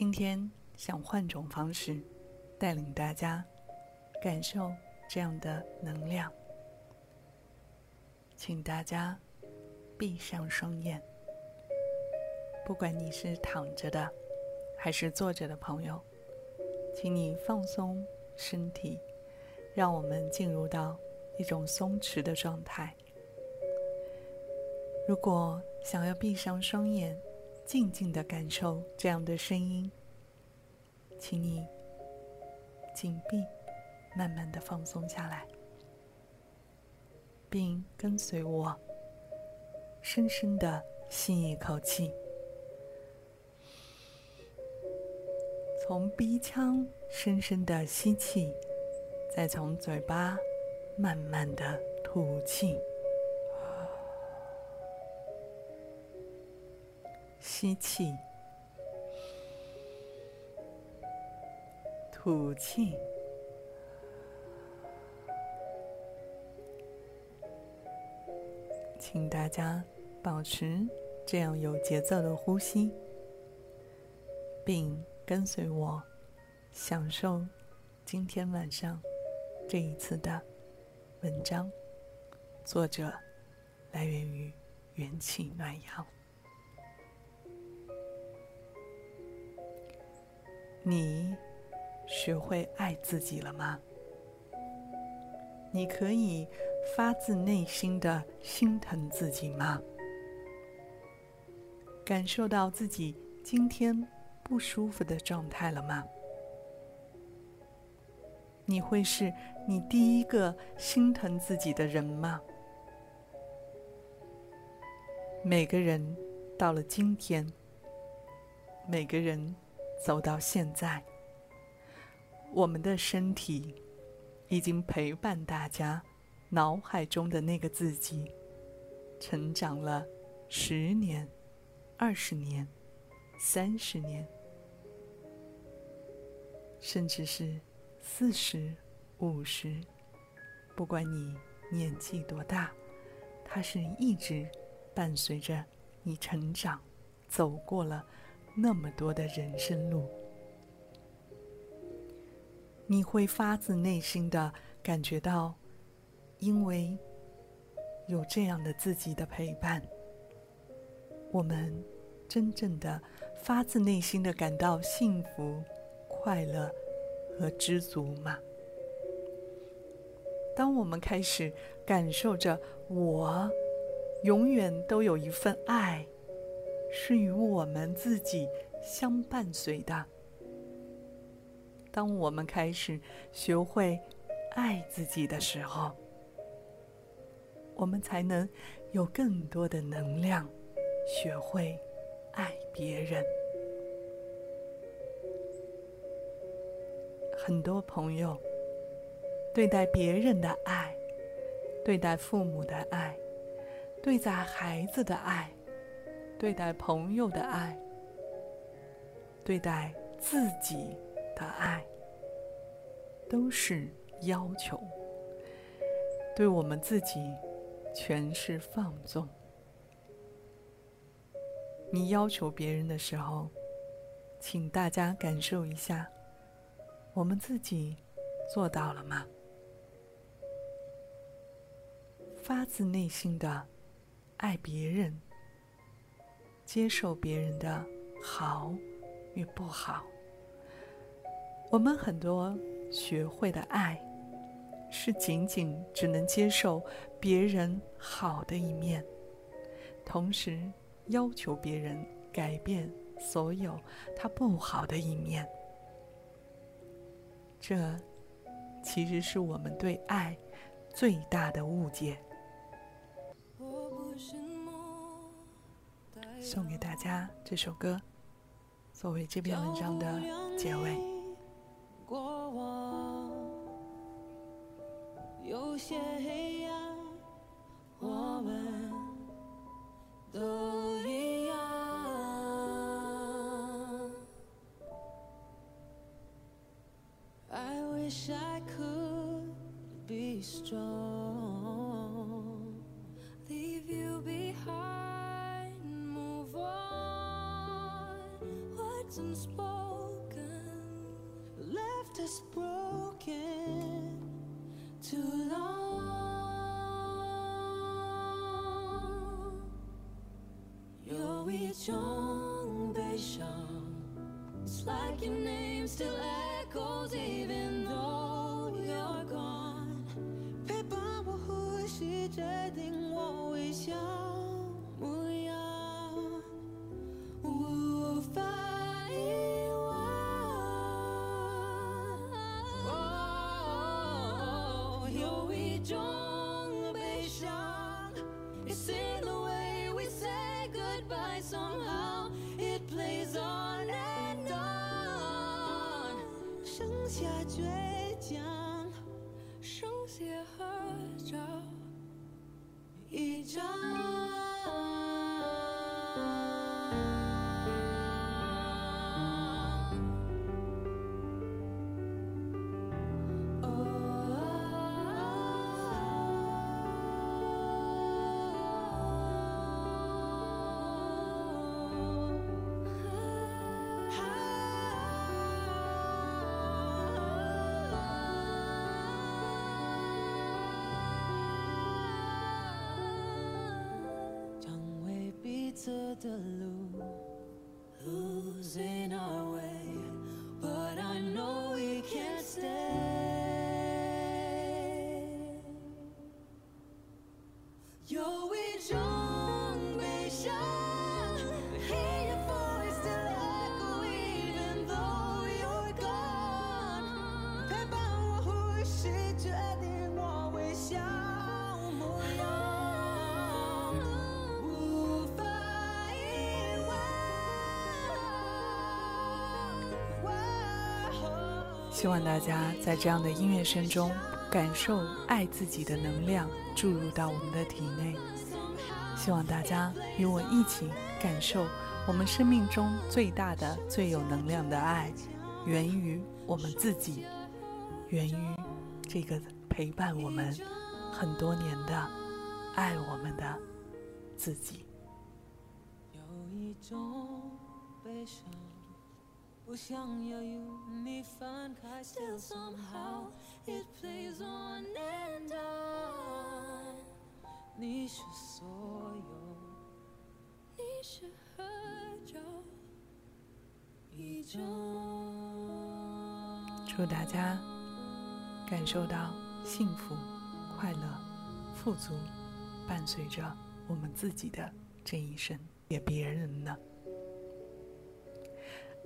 今天想换种方式带领大家感受这样的能量，请大家闭上双眼。不管你是躺着的还是坐着的朋友，请你放松身体，让我们进入到一种松弛的状态。如果想要闭上双眼，静静的感受这样的声音，请你紧闭，慢慢的放松下来，并跟随我，深深的吸一口气，从鼻腔深深的吸气，再从嘴巴慢慢的吐气。吸气，吐气，请大家保持这样有节奏的呼吸，并跟随我，享受今天晚上这一次的文章。作者来源于元气暖阳。你学会爱自己了吗？你可以发自内心的心疼自己吗？感受到自己今天不舒服的状态了吗？你会是你第一个心疼自己的人吗？每个人到了今天，每个人。走到现在，我们的身体已经陪伴大家脑海中的那个自己成长了十年、二十年、三十年，甚至是四十五十。不管你年纪多大，它是一直伴随着你成长，走过了。那么多的人生路，你会发自内心的感觉到，因为有这样的自己的陪伴，我们真正的发自内心的感到幸福、快乐和知足吗？当我们开始感受着我永远都有一份爱。是与我们自己相伴随的。当我们开始学会爱自己的时候，我们才能有更多的能量，学会爱别人。很多朋友对待别人的爱，对待父母的爱，对待孩子的爱。对待朋友的爱，对待自己的爱，都是要求。对我们自己，全是放纵。你要求别人的时候，请大家感受一下，我们自己做到了吗？发自内心的爱别人。接受别人的好与不好，我们很多学会的爱，是仅仅只能接受别人好的一面，同时要求别人改变所有他不好的一面。这其实是我们对爱最大的误解。送给大家这首歌，作为这篇文章的结尾。words unspoken left us broken too long 有一种悲伤 It's like your name still echoes even 种悲伤，It's in the way we say goodbye. Somehow it plays on and on，剩下倔强，剩下合照一张。未必走的路，losing our way, but I know we can stay。有一种悲伤，hear your voice still echo even though you're gone。陪伴我呼吸，希望大家在这样的音乐声中，感受爱自己的能量注入到我们的体内。希望大家与我一起感受我们生命中最大的、最有能量的爱，源于我们自己，源于这个陪伴我们很多年的爱我们的自己。有一种悲伤，不想要与你分开，Still somehow it plays on and on。你是所有，你是合照一张。祝大家感受到幸福、快乐、富足，伴随着我们自己的这一生，也别人呢。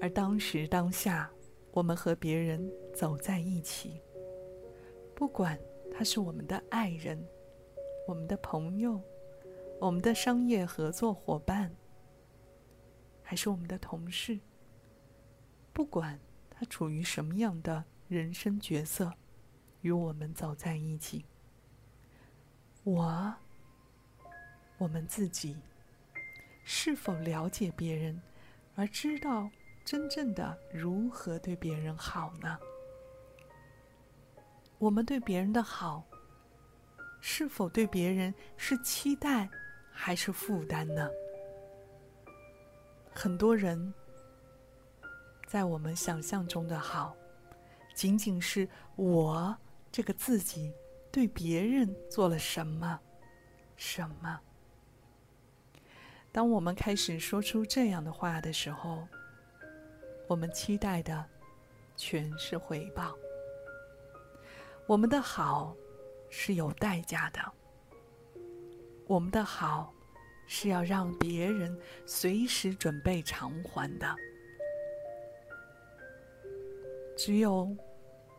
而当时当下，我们和别人走在一起，不管他是我们的爱人、我们的朋友、我们的商业合作伙伴，还是我们的同事，不管他处于什么样的人生角色，与我们走在一起，我，我们自己，是否了解别人，而知道真正的如何对别人好呢？我们对别人的好，是否对别人是期待还是负担呢？很多人在我们想象中的好，仅仅是我这个自己对别人做了什么，什么。当我们开始说出这样的话的时候，我们期待的全是回报。我们的好是有代价的，我们的好是要让别人随时准备偿还的。只有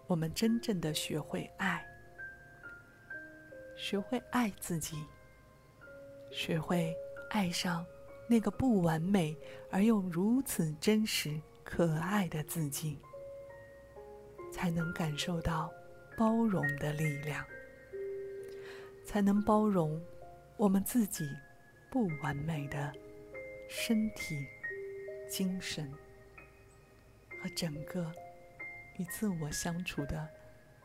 我们真正的学会爱，学会爱自己，学会爱上那个不完美而又如此真实、可爱的自己，才能感受到包容的力量，才能包容我们自己不完美的身体、精神和整个。与自我相处的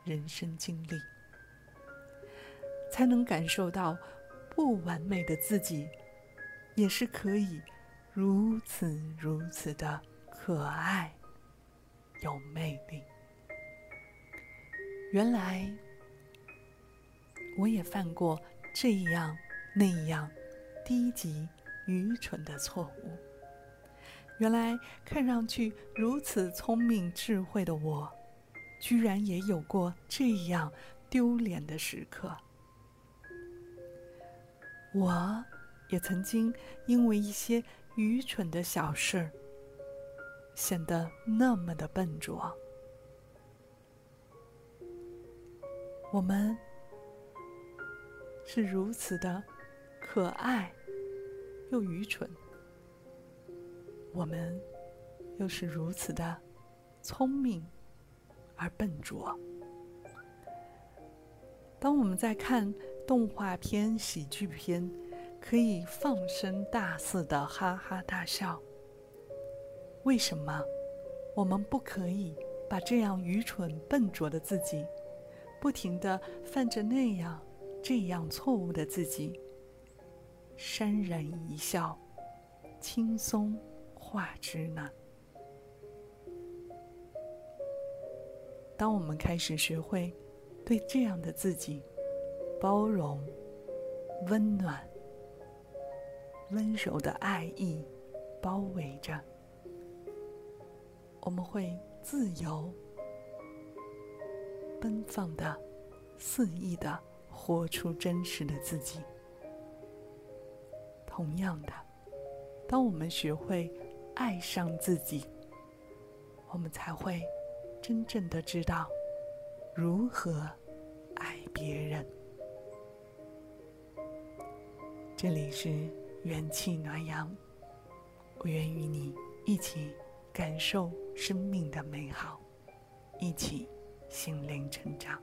人生经历，才能感受到不完美的自己也是可以如此如此的可爱、有魅力。原来我也犯过这样那样低级、愚蠢的错误。原来看上去如此聪明智慧的我，居然也有过这样丢脸的时刻。我也曾经因为一些愚蠢的小事儿，显得那么的笨拙。我们是如此的可爱又愚蠢，我们又是如此的聪明而笨拙。当我们在看动画片、喜剧片，可以放声大肆的哈哈大笑，为什么我们不可以把这样愚蠢笨拙的自己？不停的犯着那样、这样错误的自己，潸然一笑，轻松化之呢？当我们开始学会对这样的自己包容、温暖、温柔的爱意包围着，我们会自由。奔放的、肆意的活出真实的自己。同样的，当我们学会爱上自己，我们才会真正的知道如何爱别人。这里是元气暖阳，我愿与你一起感受生命的美好，一起。心灵成长。